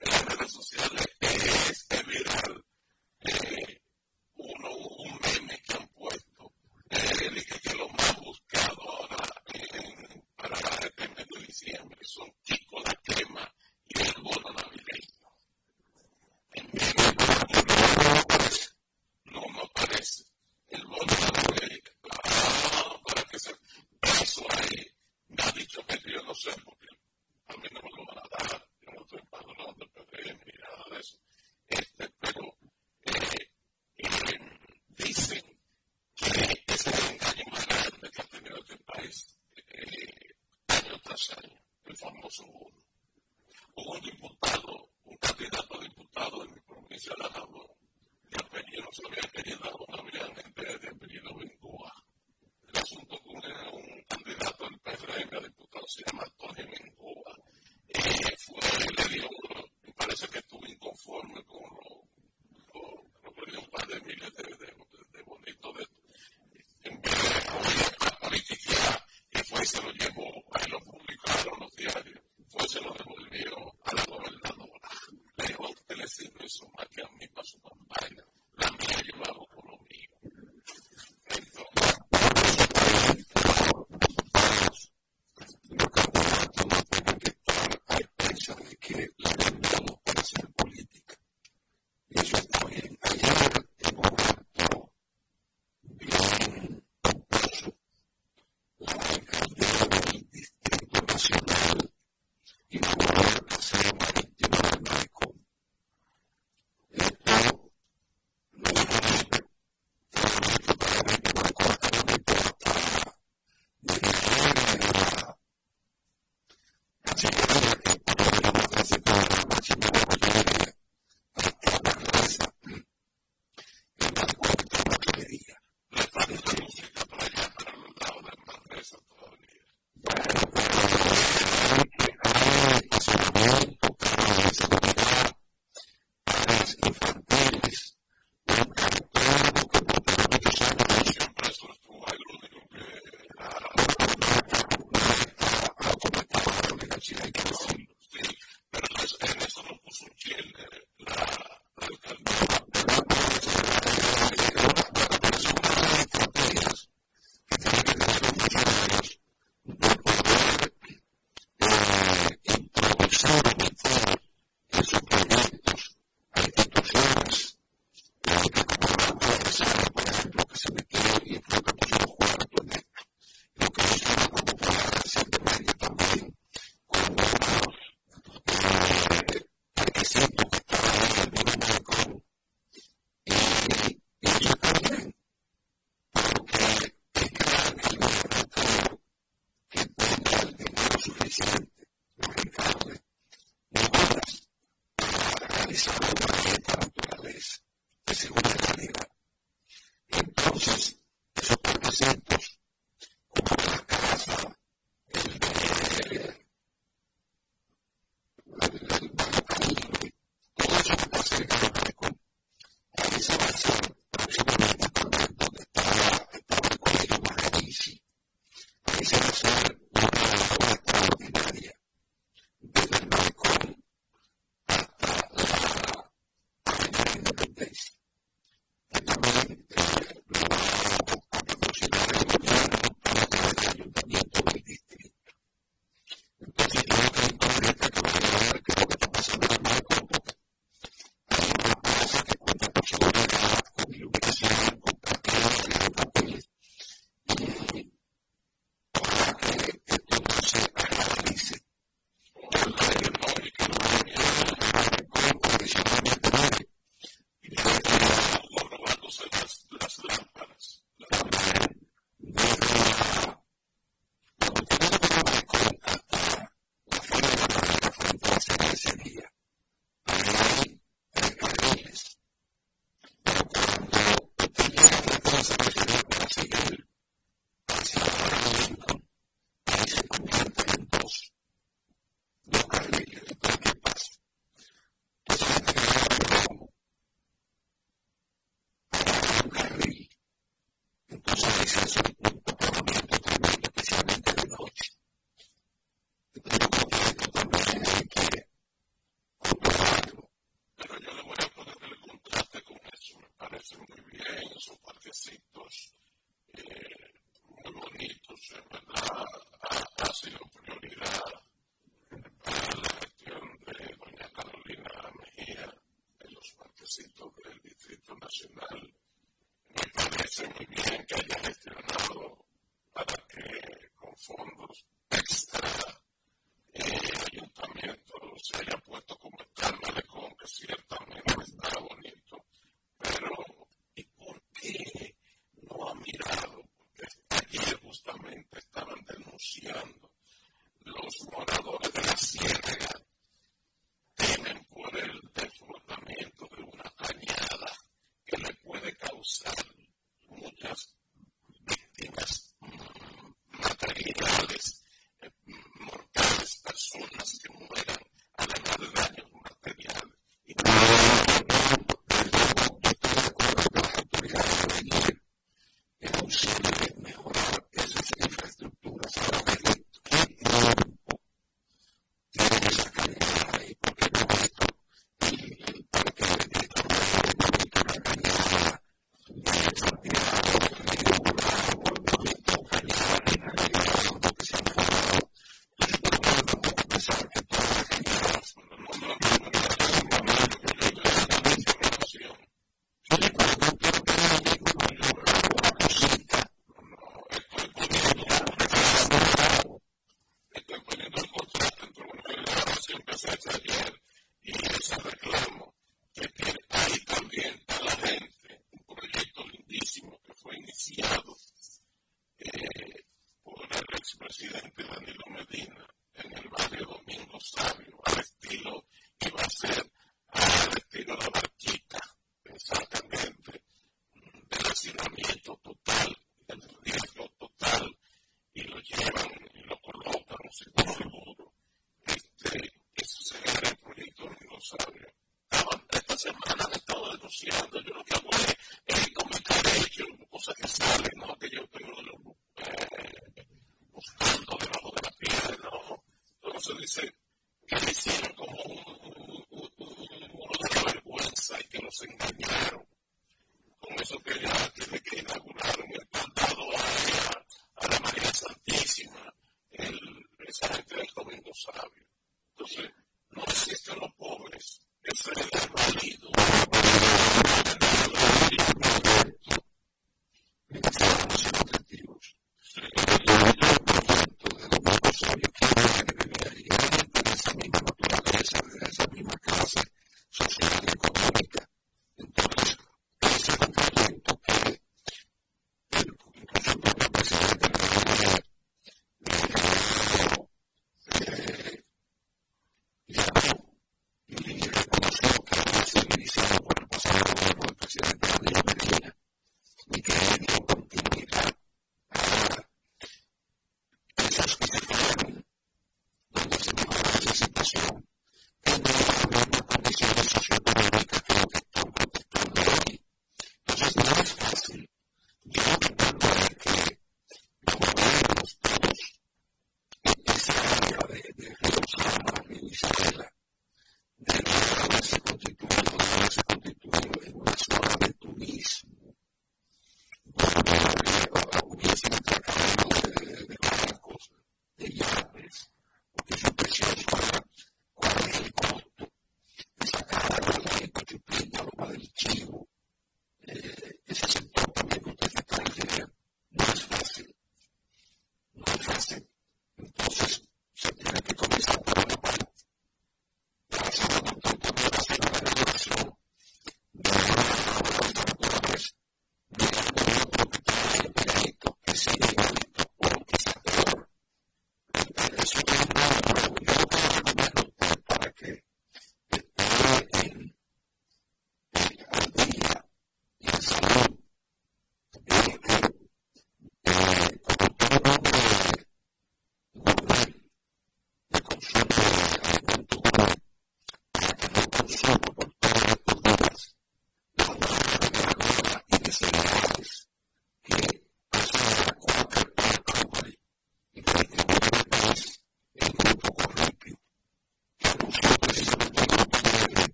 Entonces, esos 400, como la casa, el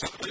something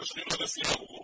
nos vimos no.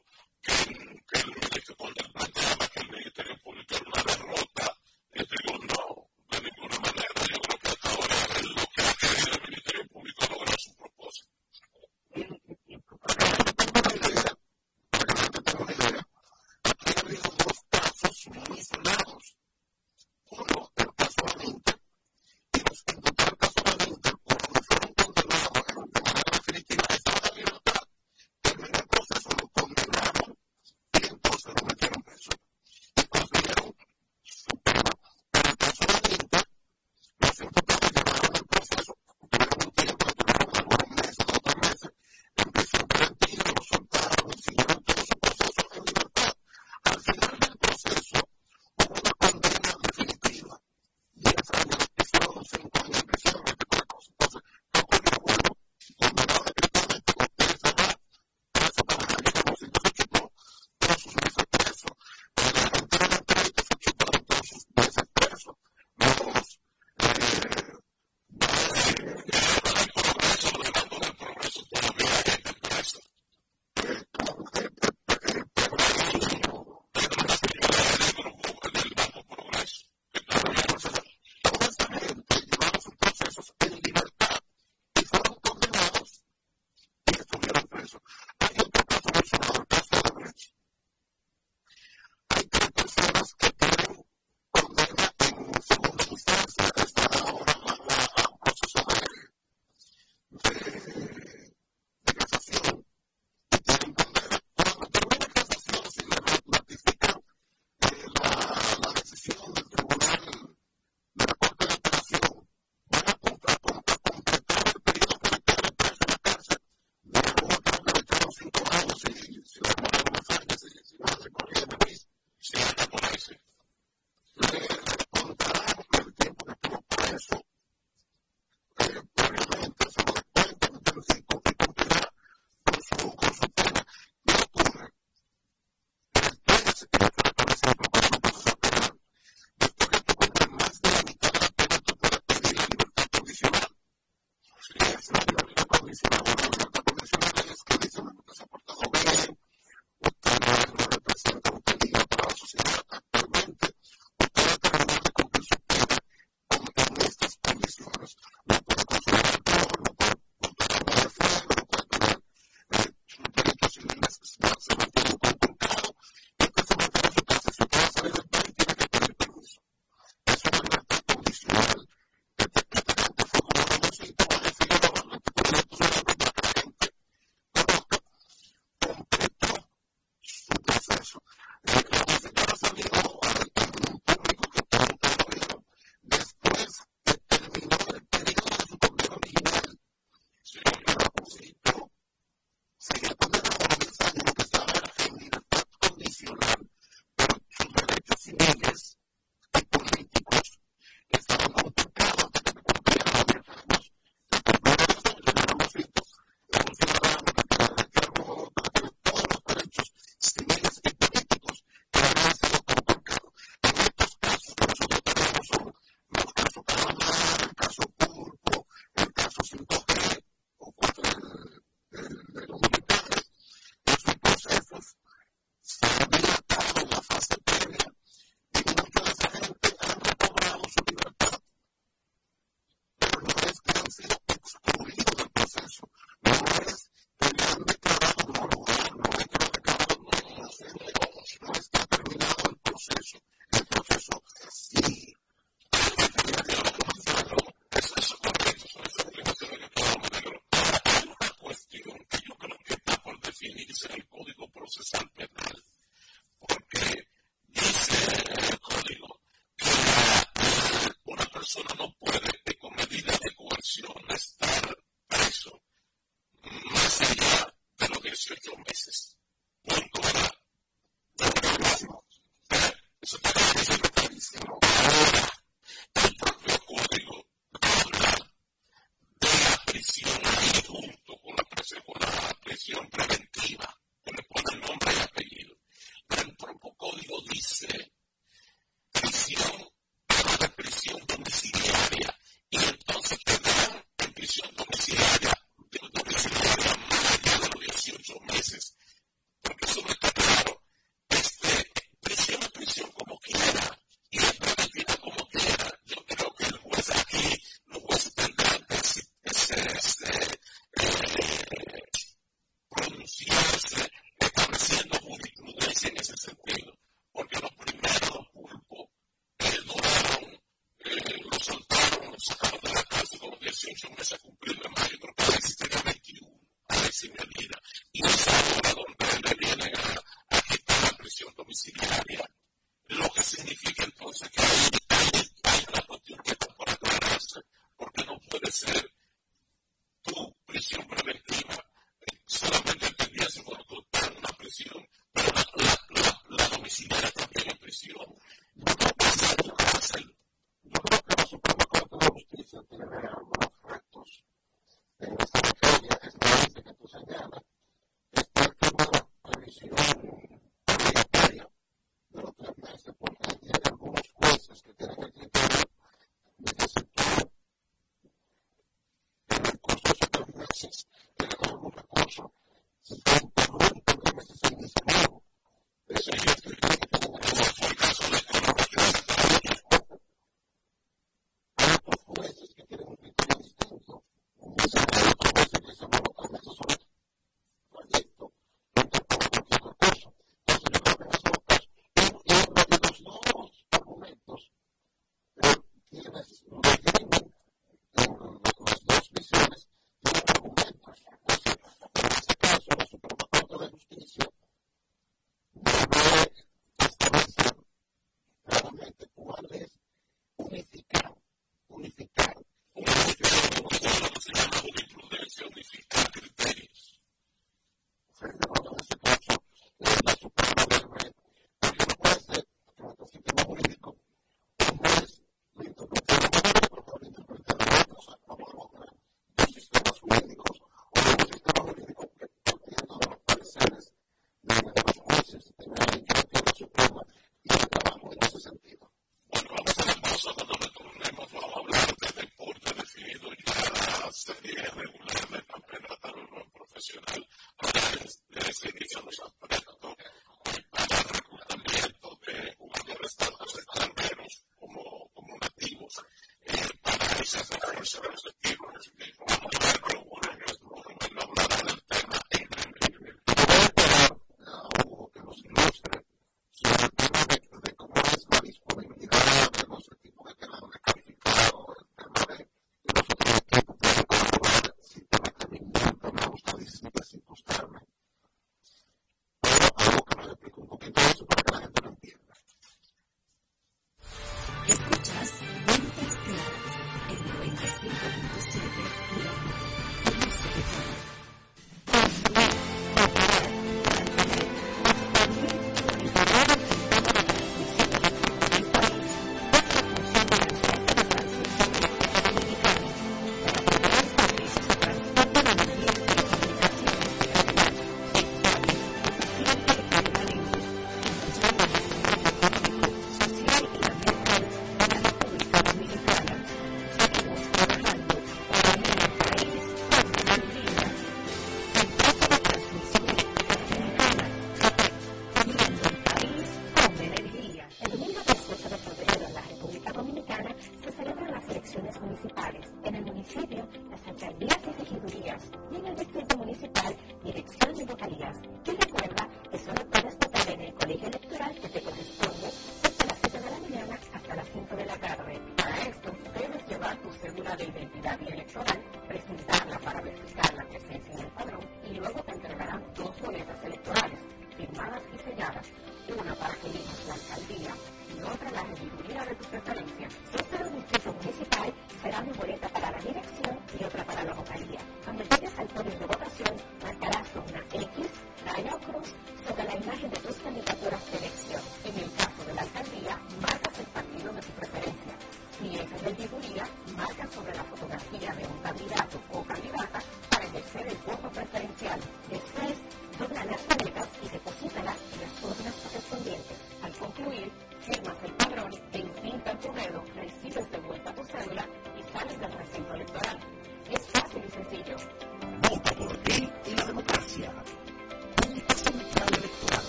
Que quieren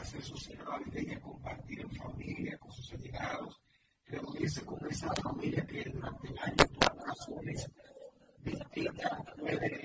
hacer sus ceremonias, de compartir en familia, con sus allegados, reunirse con esa familia que durante el año toma razones distintas, puede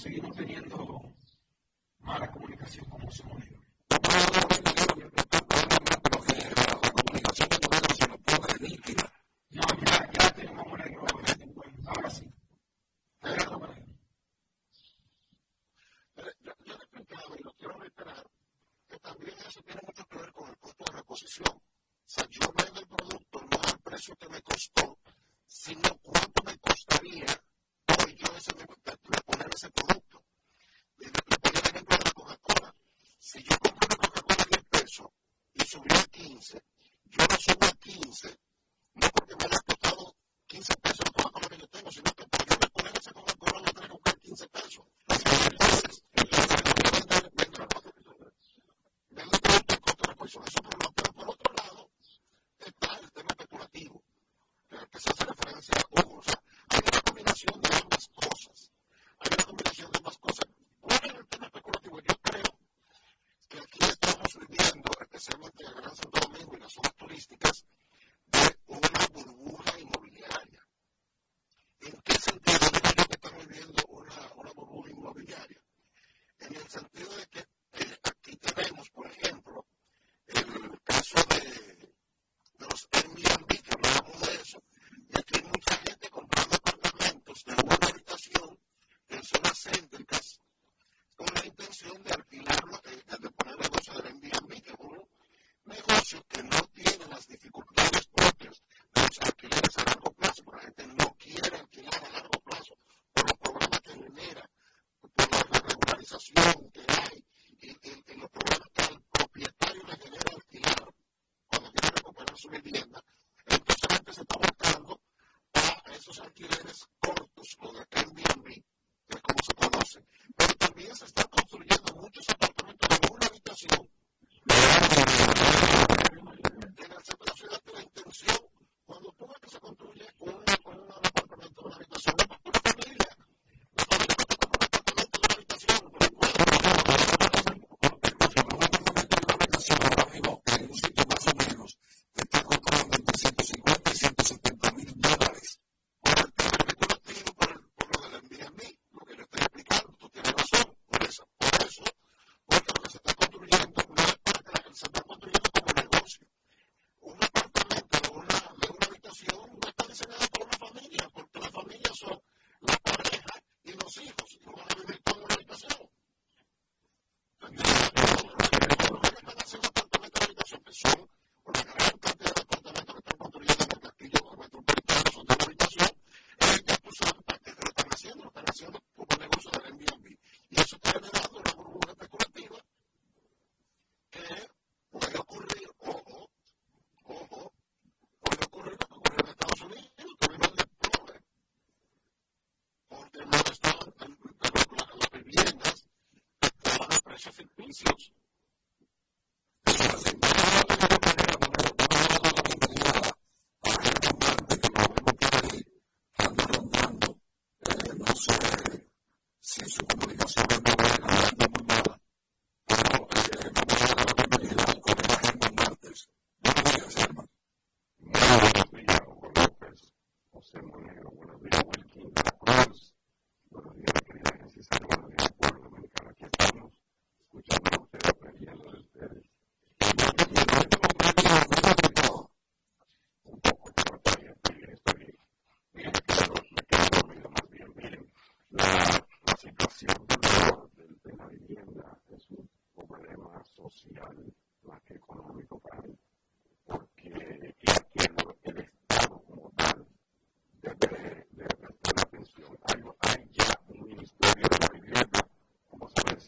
seguimos teniendo mala comunicación con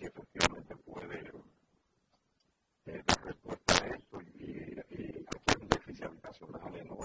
los Gracias.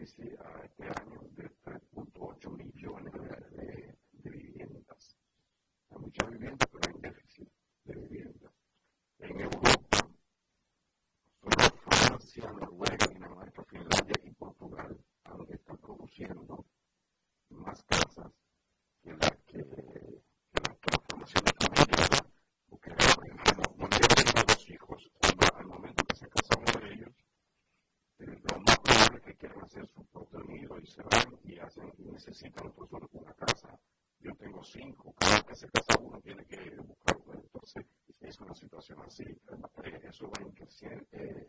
increase the uh, necesitan pues, una casa. Yo tengo cinco, cada que se casa uno tiene que buscar uno. Entonces, es una situación así. Eso va creciendo, eh,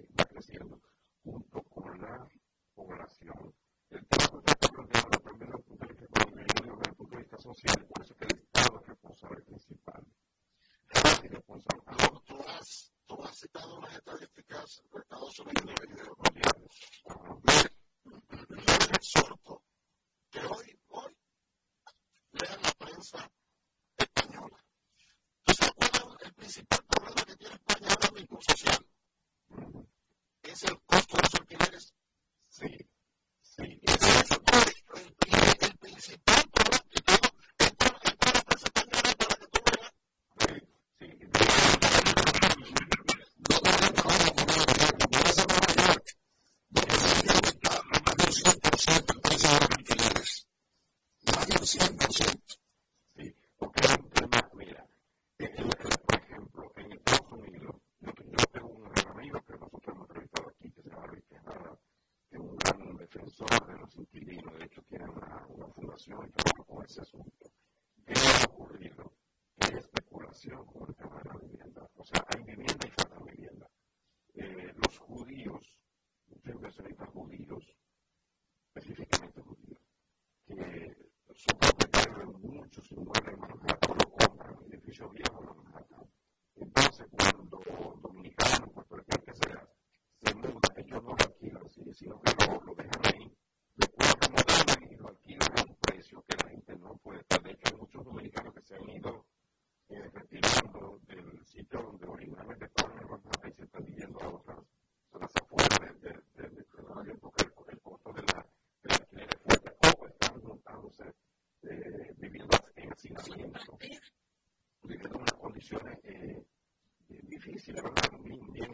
asignación infantil, viviendo unas condiciones eh, eh, difíciles, ¿verdad? Bien, bien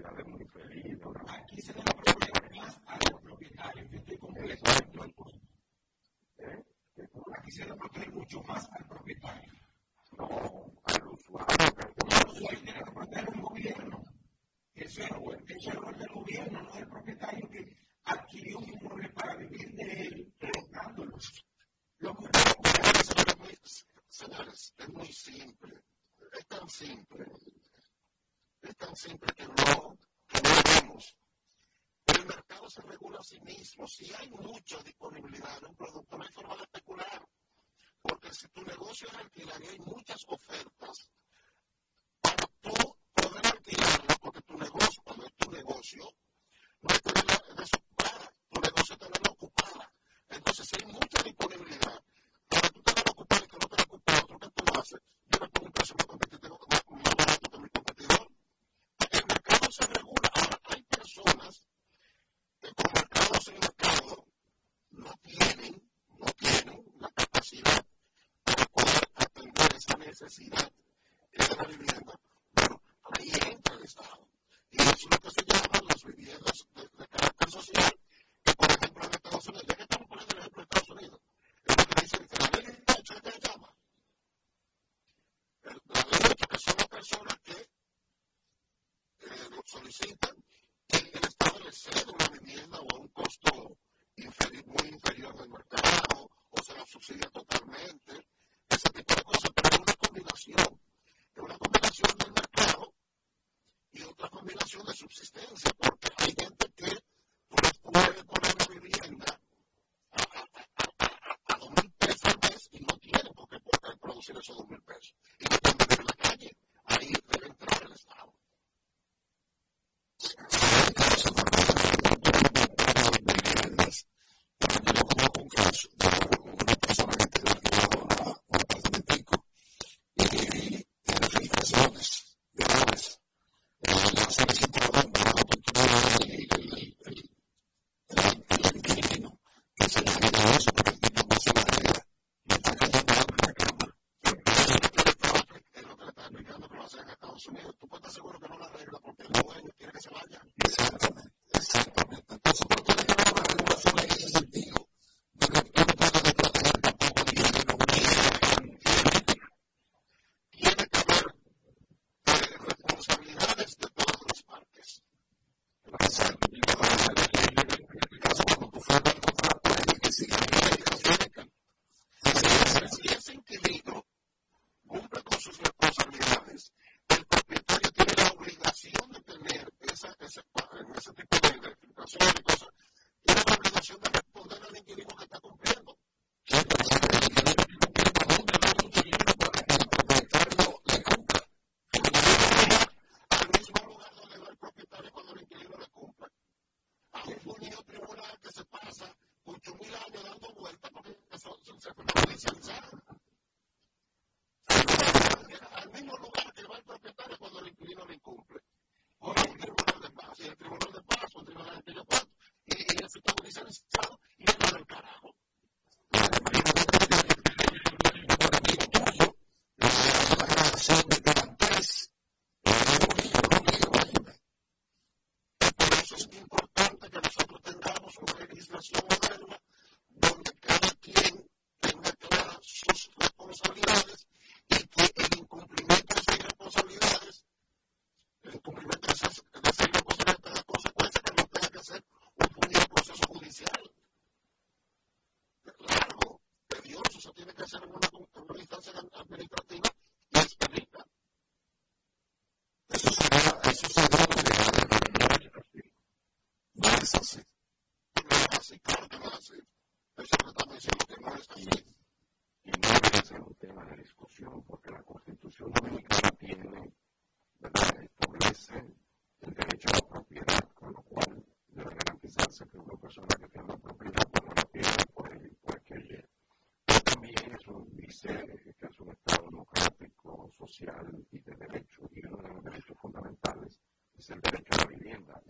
Aquí se da la más a los propietarios. Yo estoy completo. ¿Eh? Aquí se da a mucho más sí mismo, si hay mucha disponibilidad de un producto, no hay forma de especular. Porque si tu negocio es alquilar y hay muchas ofertas, social y de derecho. Y uno de los derechos fundamentales es el derecho a la vivienda.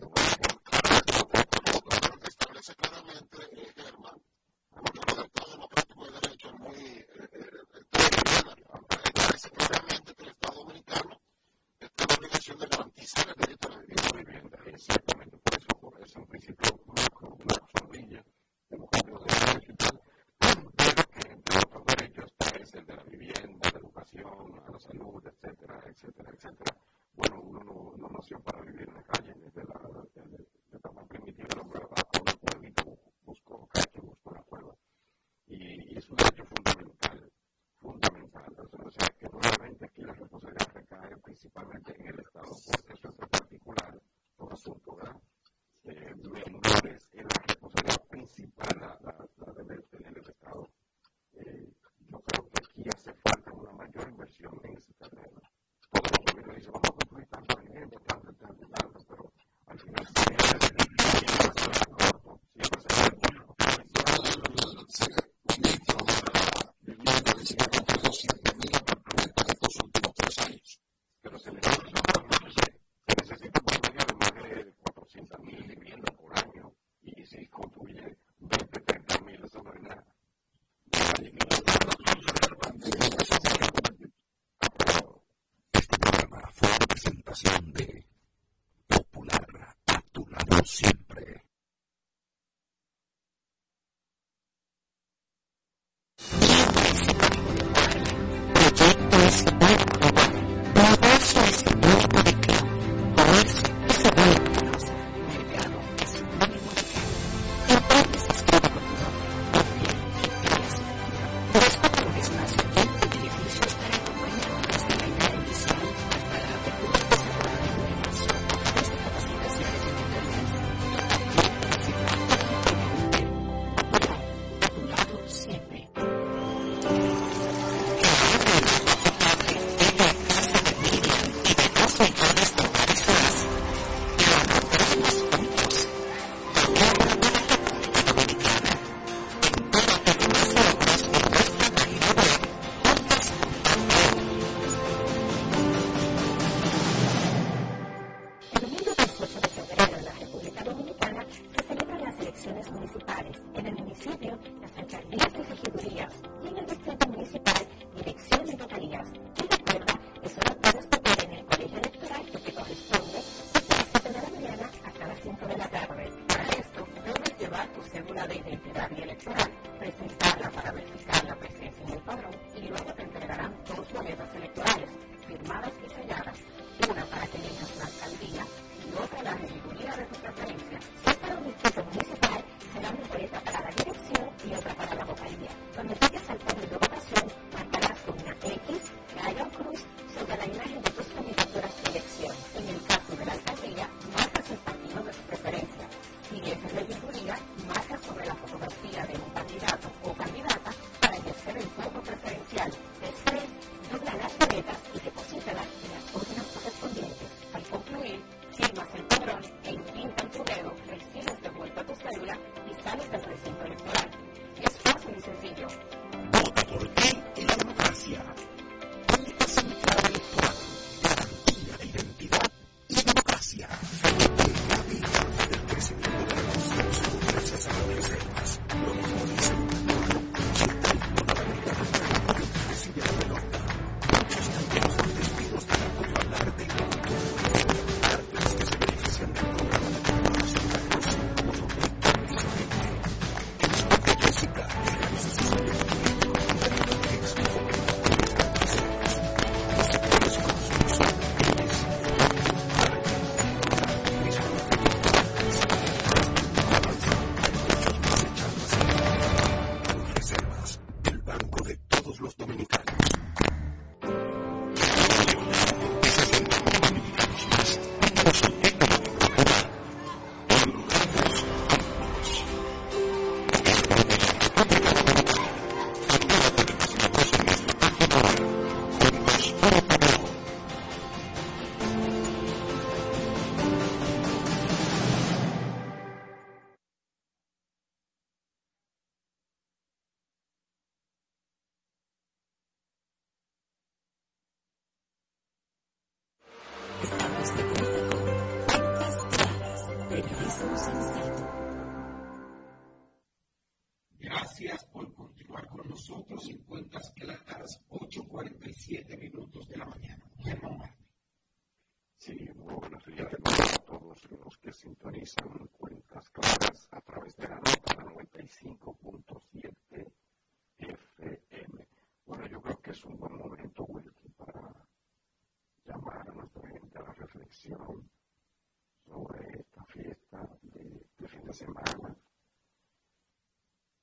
semana.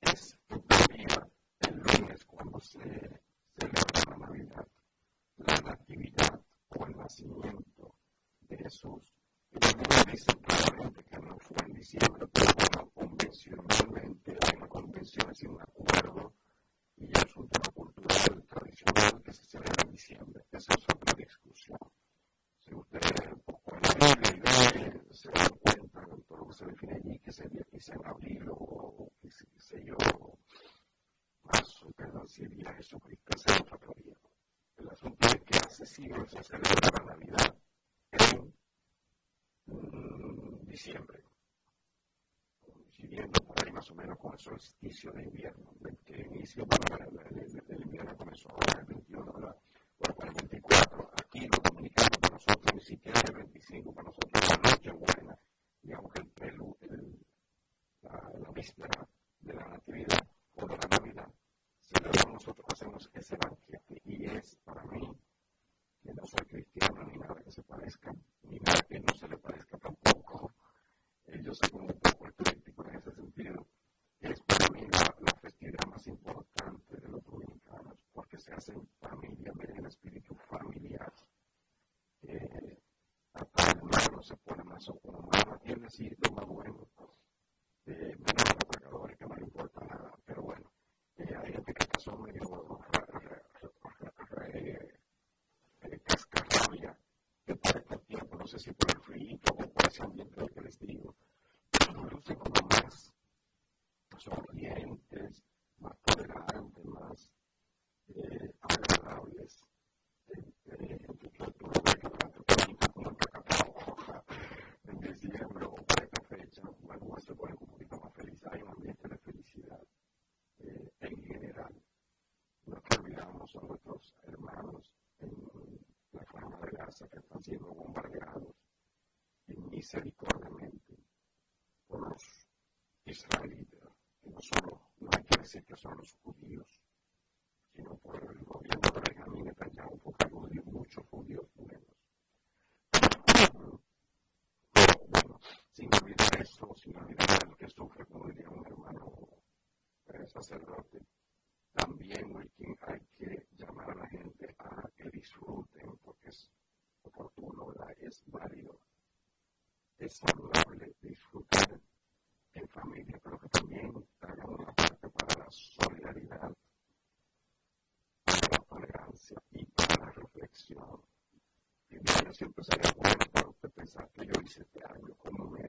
Es tu día, el lunes, cuando se celebra la Navidad, la Natividad o el nacimiento de Jesús. Y la Biblia dice claramente que no fue en diciembre, pero que sea abril o qué sé yo, marzo, perdón, si el Jesucristo sea otra teoría. El asunto es que hace siglos se celebra la Navidad en mmm, diciembre, siguiendo por ahí más o menos con el solsticio de invierno, el que el, el, el invierno comenzó ahora el 21 hace familia, viene espíritu familiar. Eh, hasta el hermano se pone más o menos, tiene cierto maduro. que son los judíos, sino por el gobierno de Benjamín Netanyahu, porque hay judíos, muchos judíos buenos. Bueno, sin olvidar eso, sin olvidar que sufre, como diría un hermano eh, sacerdote, siempre será bueno para usted pensar que yo hice este año, cómo me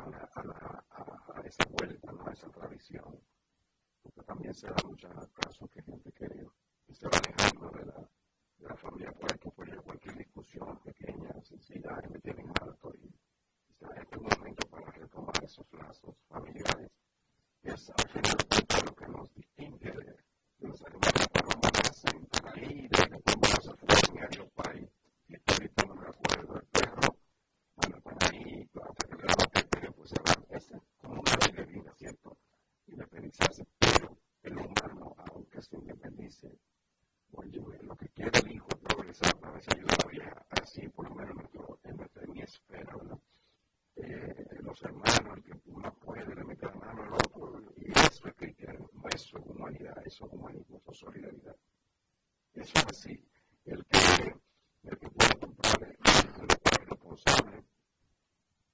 a, la, a, la, a, esa vuelta, a esa tradición. Porque también se da muchos casos que dice, oye, lo que quiere el hijo, progresar, a veces ayuda a la vieja, así por lo menos en, nuestra, en mi esfera, ¿verdad? Los hermanos, el que uno puede, le mete la mano al otro, y eso es cristianismo, eso es humanidad, eso es humanismo, es solidaridad. Eso es así. El que, el que puede comprar es responsable,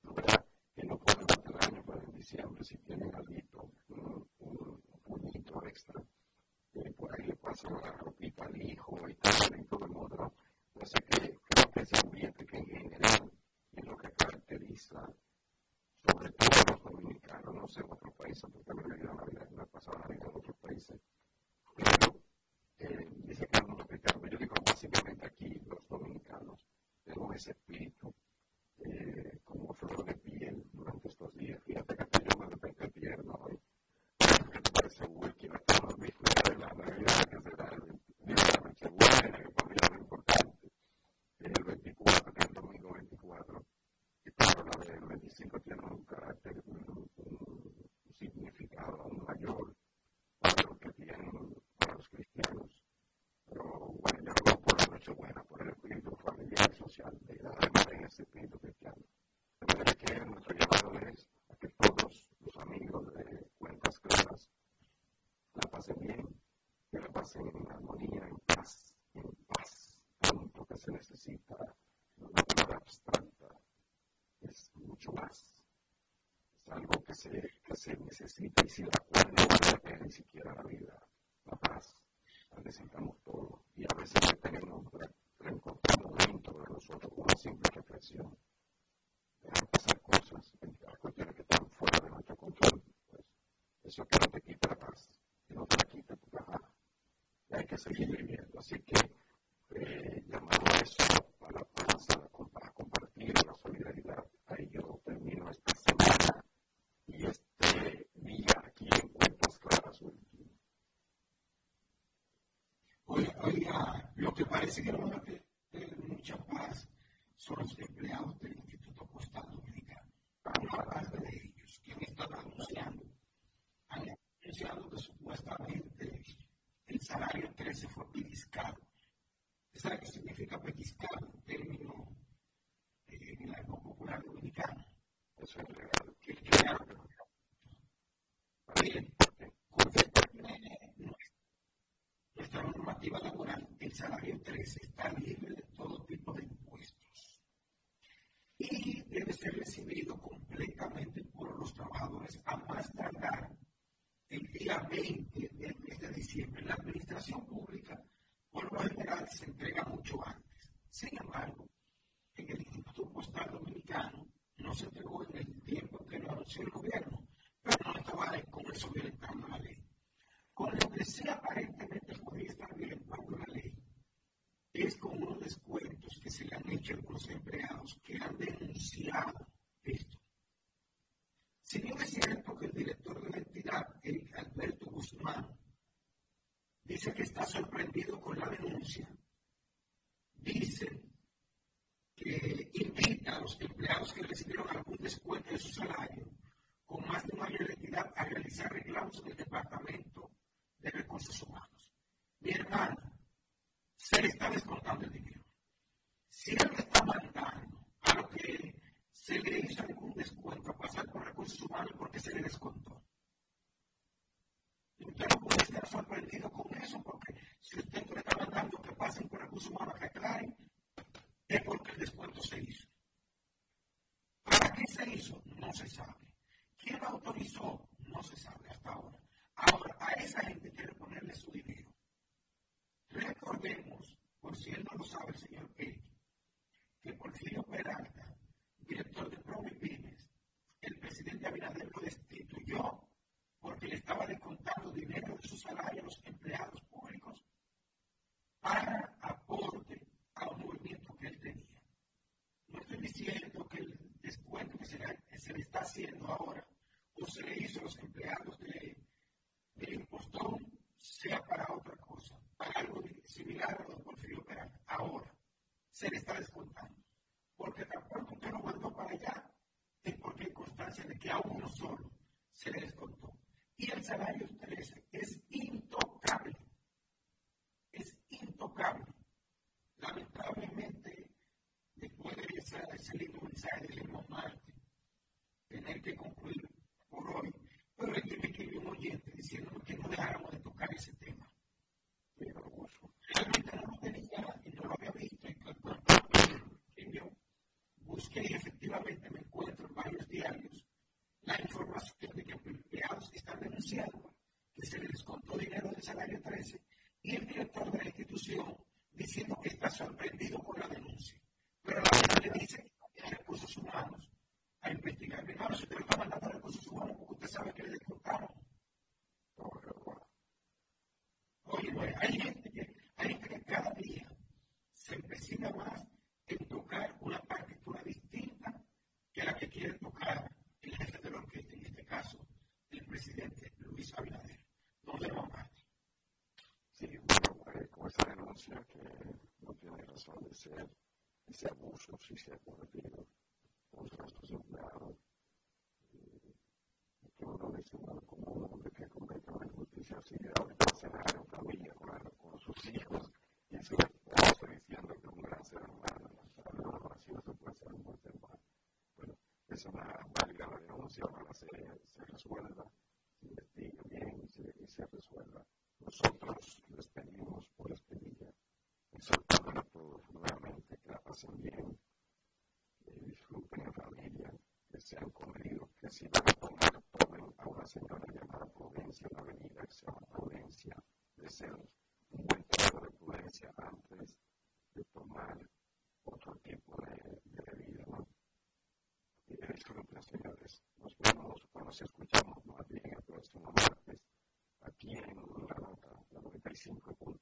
¿verdad? Que no puede darte el año para en diciembre si tienen alito, ¿no? la ropita, el hijo y tal, y todo lo otro. No sé qué, músico tiene un carácter, un, significado mayor para los que tienen, para los cristianos. Pero bueno, yo lo hago por la noche buena, por el espíritu familiar, y social, de la en ese espíritu cristiano. De manera que nuestro llamado es a que todos los amigos de Cuentas Claras la pasen bien, que la pasen en armonía, en paz, en paz, tanto que se necesita se, que se necesita y sin la cual no vale la pena ni siquiera la vida, la paz. La necesitamos todo y a veces la tenemos, la, dentro de nosotros con una simple reflexión. Dejar pasar cosas, cuestiones que están fuera de nuestro control. Pues, eso que no te quita la paz, que no te la quita porque ajá, y hay que seguir viviendo. Así que que parece que era una realizar a está libre de todo tipo de impuestos. Y debe ser recibido completamente por los trabajadores a más tardar el día 20 que recibieron algún descuento de su salario con más de un año de identidad a realizar reclamos en el departamento que efectivamente me encuentro en varios diarios la información de que empleados están denunciando que se les contó dinero del salario 13. ser ese abuso, si se ha cometido, los gastos empleados, que uno dice, bueno, como un hombre que comete una injusticia así, ahorita cenar en familia con, con sus hijos, y su esposa diciendo que un gran ser humano, una oración se puede ser un buen ser humano. Bueno, es una válida la denuncia, ahora se, se resuelve hacer un buen trabajo de prudencia antes de tomar otro tipo de, de bebida. Y lo señores, nos vemos o nos escuchamos más bien el próximo martes aquí en la nota 95.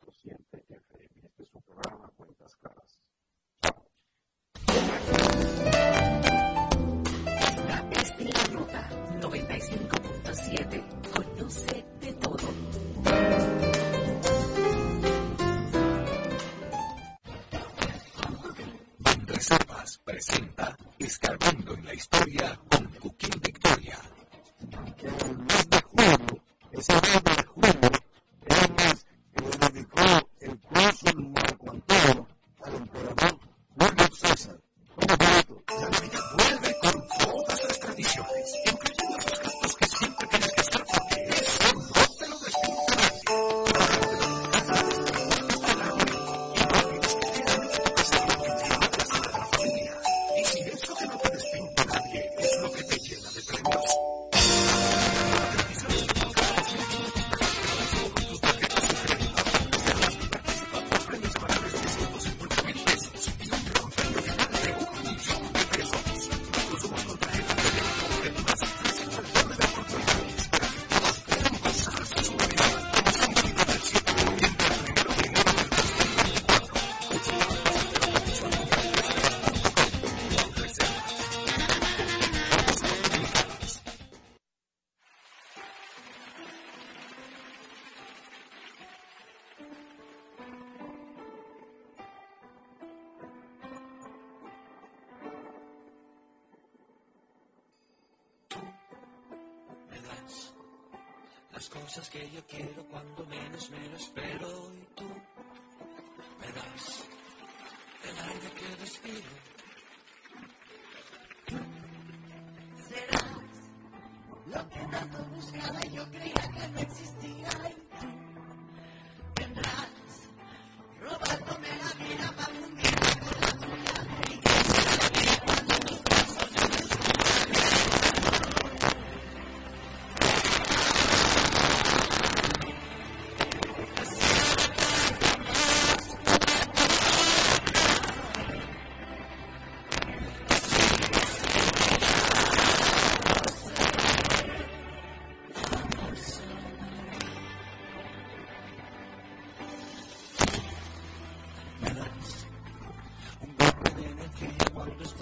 el aire que respiro. Serás lo que tanto buscaba y yo creía que no existía. world